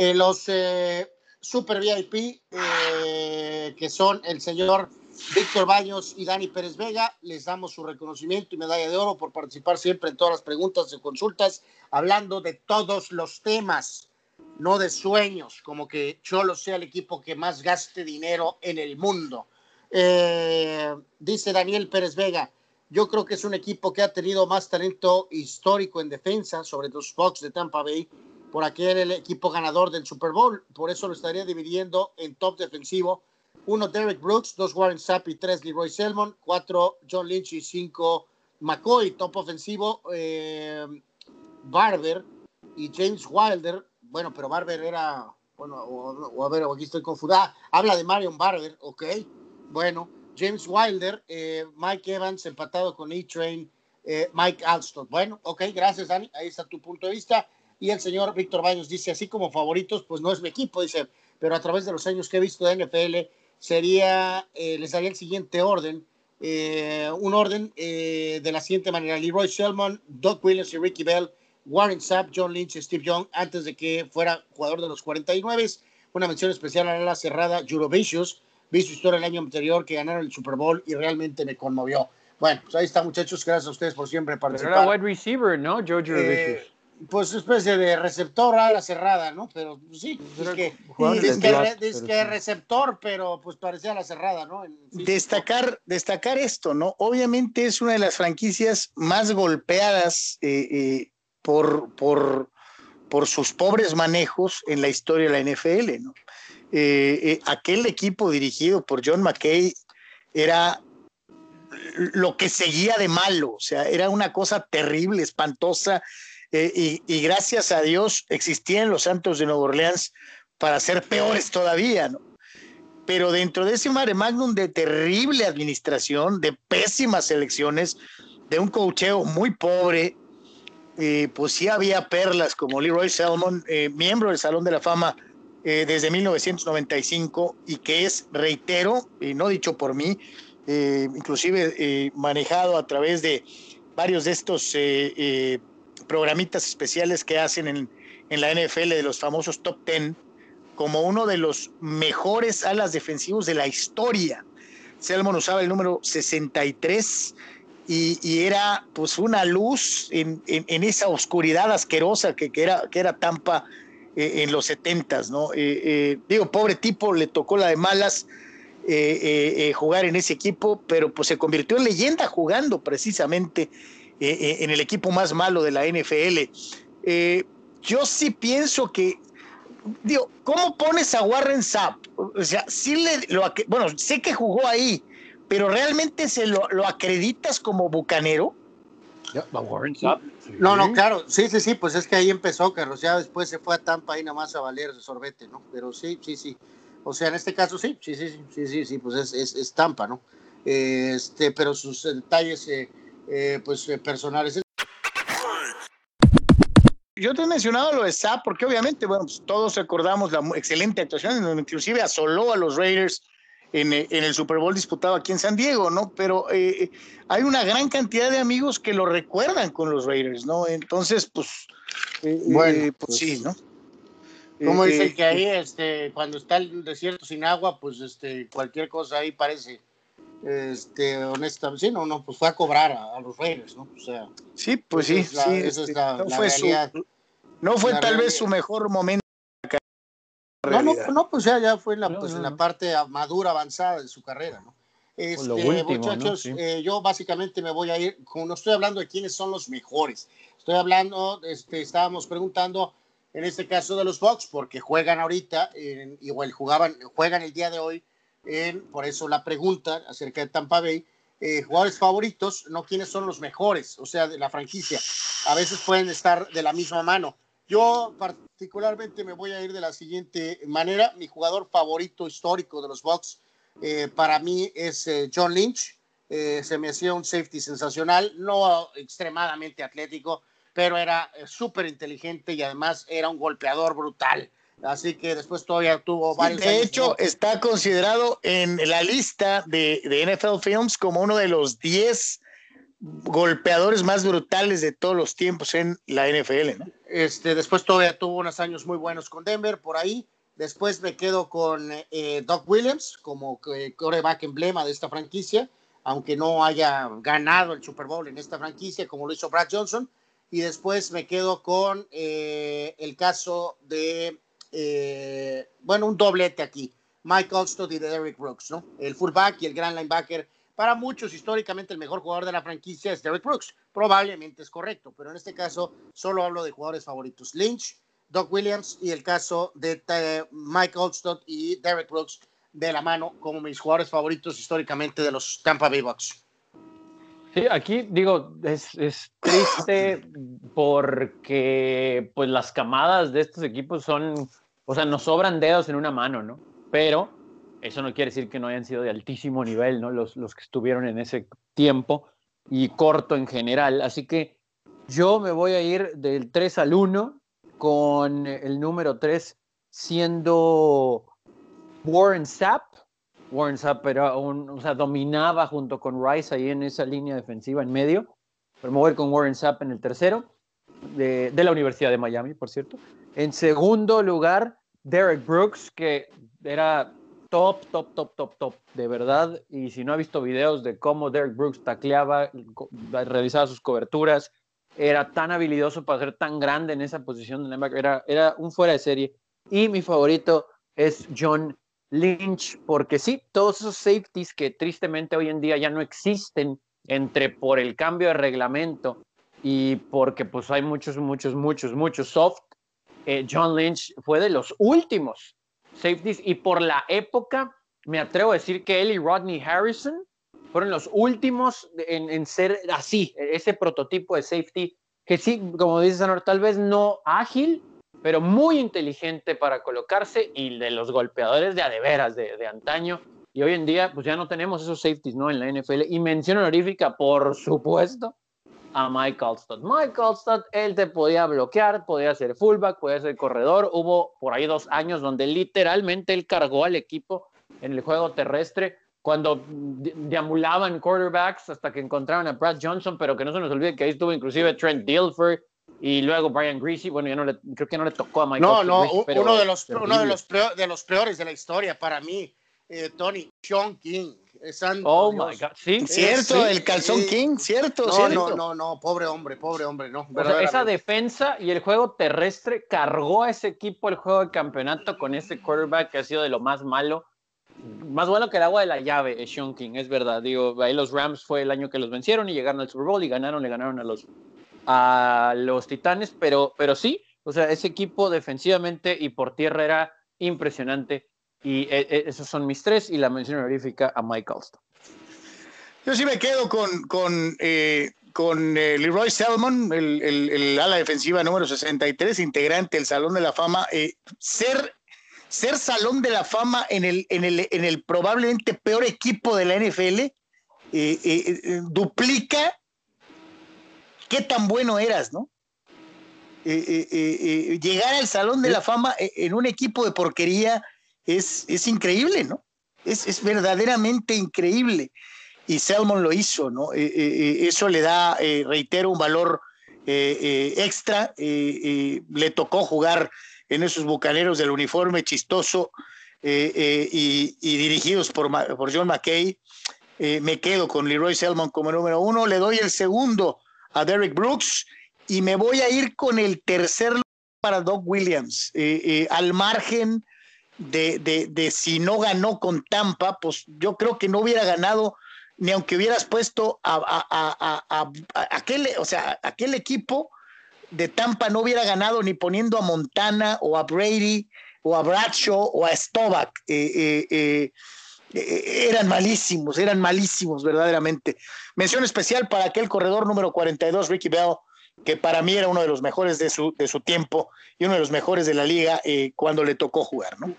Eh, los eh, Super VIP, que son el señor Víctor Baños y Dani Pérez Vega, les damos su reconocimiento y medalla de oro por participar siempre en todas las preguntas y consultas, hablando de todos los temas, no de sueños, como que Cholo sea el equipo que más gaste dinero en el mundo. dice Daniel Pérez Vega, yo creo que es un equipo que ha tenido más talento histórico en defensa sobre los Fox de Tampa Bay, por aquel el equipo ganador del Super Bowl. Por eso lo estaría dividiendo en top defensivo. Uno, Derek Brooks, dos, Warren Sapp y tres, Leroy Selmon, cuatro, John Lynch y cinco, McCoy. Top ofensivo, eh, Barber y James Wilder. Bueno, pero Barber era, bueno, o, a ver, aquí estoy confundida. habla de Marion Barber, ok. Bueno, James Wilder, eh, Mike Evans empatado con E-Train, eh, Mike Alston. Bueno, ok, gracias Dani, ahí está tu punto de vista. Y el señor Víctor Baños dice, así como favoritos, pues no es mi equipo, dice, pero a través de los años que he visto de NFL, sería, eh, les daría el siguiente orden, un orden de la siguiente manera, Leroy Shelman, Doug Williams y Ricky Bell, Warren Sapp, John Lynch y Steve Young, antes de que fuera jugador de los 49. Una mención especial a la cerrada, Jurovicius, vi su historia el año anterior que ganaron el Super Bowl y realmente me conmovió. Bueno, pues ahí está, muchachos. Gracias a ustedes por siempre participar. Pero era wide receiver, ¿no? George eh, Pues especie de receptor a la cerrada, ¿no? Pero pues, sí, es que, es que, receptor, pero pues parecía a la cerrada, ¿no? Destacar, destacar esto, ¿no? Obviamente es una de las franquicias más golpeadas eh, eh, por, por, por sus pobres manejos en la historia de la NFL, ¿no? Eh, eh, aquel equipo dirigido por John McKay era lo que seguía de malo, o sea, era una cosa terrible, espantosa, eh, y, gracias a Dios existían los Santos de Nueva Orleans para ser peores todavía, ¿no? Pero dentro de ese mare magnum de terrible administración, de pésimas elecciones, de un cocheo muy pobre, pues sí había perlas como Leroy Selmon, miembro del Salón de la Fama eh, desde 1995 y que es, reitero, y no dicho por mí, eh, inclusive eh, manejado a través de varios de estos programitas especiales que hacen en, en, la NFL de los famosos top 10 como uno de los mejores alas defensivos de la historia. Selmon usaba el número 63 y, era pues una luz en, en, esa oscuridad asquerosa que, que, era, que era Tampa eh, en los setentas, ¿no? Eh, eh, digo, pobre tipo, le tocó la de malas jugar en ese equipo, pero pues se convirtió en leyenda jugando precisamente en el equipo más malo de la NFL. yo sí pienso que, digo, ¿cómo pones a Warren Sapp? O sea, sí le, lo, bueno, sé que jugó ahí, pero realmente se lo, lo acreditas como bucanero. No, no, claro, sí, sí, sí, pues es que ahí empezó, Carlos, ya después se fue a Tampa ahí nada más a valer de sorbete, ¿no? Pero sí, sí, sí. O sea, en este caso sí, sí, sí, sí, sí, sí, pues es, es, Tampa, ¿no? Este, pero sus detalles, eh, eh, pues, eh, personales. Yo te he mencionado lo de Sapp porque obviamente, bueno, pues, todos recordamos la excelente actuación, inclusive asoló a los Raiders en, el Super Bowl disputado aquí en San Diego, ¿no? Pero eh, hay una gran cantidad de amigos que lo recuerdan con los Raiders, ¿no? Entonces, pues, eh, bueno, eh, pues, sí, ¿no? Como dicen que ahí, este, cuando está el desierto sin agua, pues, este, cualquier cosa ahí parece, este, honesta, sí, no, no, pues fue a cobrar a, los Raiders, ¿no? O sea, sí, pues sí, sí, este, no, fue no fue tal vez su mejor momento no, no, no, pues ya, ya fue en la, pues, en la parte madura, avanzada de su carrera, ¿no? Este, muchachos, eh, yo básicamente me voy a ir, como no estoy hablando de quiénes son los mejores, estoy hablando, este, estábamos preguntando en este caso de los Bucks, porque juegan ahorita, igual jugaban, juegan el día de hoy, en, por eso la pregunta acerca de Tampa Bay, eh, jugadores favoritos, no quiénes son los mejores, o sea, de la franquicia, a veces pueden estar de la misma mano. Yo particularmente me voy a ir de la siguiente manera. Mi jugador favorito histórico de los Bucks eh, para mí es eh, John Lynch. Eh, se me hacía un safety sensacional, no extremadamente atlético, pero era súper inteligente y además era un golpeador brutal. Así que después todavía tuvo varios. de hecho, está considerado en la lista de, de NFL Films como uno de los 10 golpeadores más brutales de todos los tiempos en la NFL. ¿no? Este, después todavía tuvo unos años muy buenos con Denver por ahí. Después me quedo con eh, Doc Williams como coreback emblema de esta franquicia, aunque no haya ganado el Super Bowl en esta franquicia como lo hizo Brad Johnson. Y después me quedo con eh, el caso de, eh, bueno, un doblete aquí. Mike Alstott y de Derrick Brooks, ¿no? El fullback y el gran linebacker para muchos, históricamente, el mejor jugador de la franquicia es Derek Brooks. Probablemente es correcto, pero en este caso solo hablo de jugadores favoritos. Lynch, Doc Williams y el caso de eh, Mike Oldstott y Derek Brooks de la mano como mis jugadores favoritos históricamente de los Tampa Bay Bucks. Sí, aquí digo, es, es, triste porque pues las camadas de estos equipos son, o sea, nos sobran dedos en una mano, ¿no? Pero eso no quiere decir que no hayan sido de altísimo nivel, ¿no? Los, los que estuvieron en ese tiempo y corto en general. Así que yo me voy a ir del 3 al 1 con el número 3 siendo Warren Sapp. Warren Sapp era o sea, dominaba junto con Rice ahí en esa línea defensiva en medio. Pero me voy con Warren Sapp en el tercero, de, de la Universidad de Miami, por cierto. En segundo lugar, Derek Brooks, que era top, top, top, top, top, de verdad. Y si no ha visto videos de cómo Derek Brooks tacleaba, realizaba sus coberturas, era tan habilidoso para ser tan grande en esa posición de era, era un fuera de serie. Y mi favorito es John Lynch, porque sí, todos esos safeties que tristemente hoy en día ya no existen entre por el cambio de reglamento y porque pues hay muchos, muchos, muchos, muchos soft. Eh, John Lynch fue de los últimos safeties y por la época me atrevo a decir que él y Rodney Harrison fueron los últimos en, ser así, ese prototipo de safety que sí, como dice Sanor, tal vez no ágil, pero muy inteligente para colocarse y de los golpeadores de adeveras de, de antaño. Y hoy en día, pues ya no tenemos esos safeties, ¿no? En la NFL. Y mención honorífica, por supuesto, a Mike Alstott. Mike Alstott, él te podía bloquear, podía ser fullback, podía ser corredor. Hubo por ahí dos años donde literalmente él cargó al equipo en el juego terrestre cuando deambulaban quarterbacks hasta que encontraron a Brad Johnson, pero que no se nos olvide que ahí estuvo inclusive Trent Dilfer y luego Brian Greasy. Bueno, ya no le, creo que no le tocó a Mike. No, no, uno, de los, uno de, los de los peores de la historia para mí, eh, Tony, Sean King oh my God, sí. Cierto, el calzón King, cierto, no, No, no, no, pobre hombre, pobre hombre, no. esa defensa y el juego terrestre cargó a ese equipo el juego de campeonato con ese quarterback que ha sido de lo más malo. Más bueno que el agua de la llave, es Sean King, es verdad. Digo, ahí los Rams fue el año que los vencieron y llegaron al Super Bowl y ganaron, le ganaron a los, a los Titanes, pero, pero sí, o sea, ese equipo defensivamente y por tierra era impresionante. Y eh, eh, esos son mis tres y la mención honorífica a Mike Alston. Yo sí me quedo con, con, eh, con Leroy Selmon, el, el, ala defensiva número 63, integrante del Salón de la Fama. ser, ser Salón de la Fama en el, en el, en el probablemente peor equipo de la NFL duplica qué tan bueno eras, ¿no? llegar al Salón de la Fama en un equipo de porquería es, increíble, ¿no? Es, verdaderamente increíble. Y Selmon lo hizo, ¿no? Eh, eh, eh, eso le da, reitero, un valor extra. le tocó jugar en esos bucaneros del uniforme chistoso y, dirigidos por, por John McKay. me quedo con Leroy Selmon como número uno. Le doy el segundo a Derek Brooks y me voy a ir con el tercer para Doug Williams. al margen de, si no ganó con Tampa, pues yo creo que no hubiera ganado ni aunque hubieras puesto a, aquel, o sea, aquel equipo de Tampa no hubiera ganado ni poniendo a Montana o a Brady o a Bradshaw o a Stovak. Eh, eh, eh, eran malísimos, eran malísimos verdaderamente. Mención especial para aquel corredor número 42, Ricky Bell, que para mí era uno de los mejores de su, de su tiempo y uno de los mejores de la liga cuando le tocó jugar, ¿no?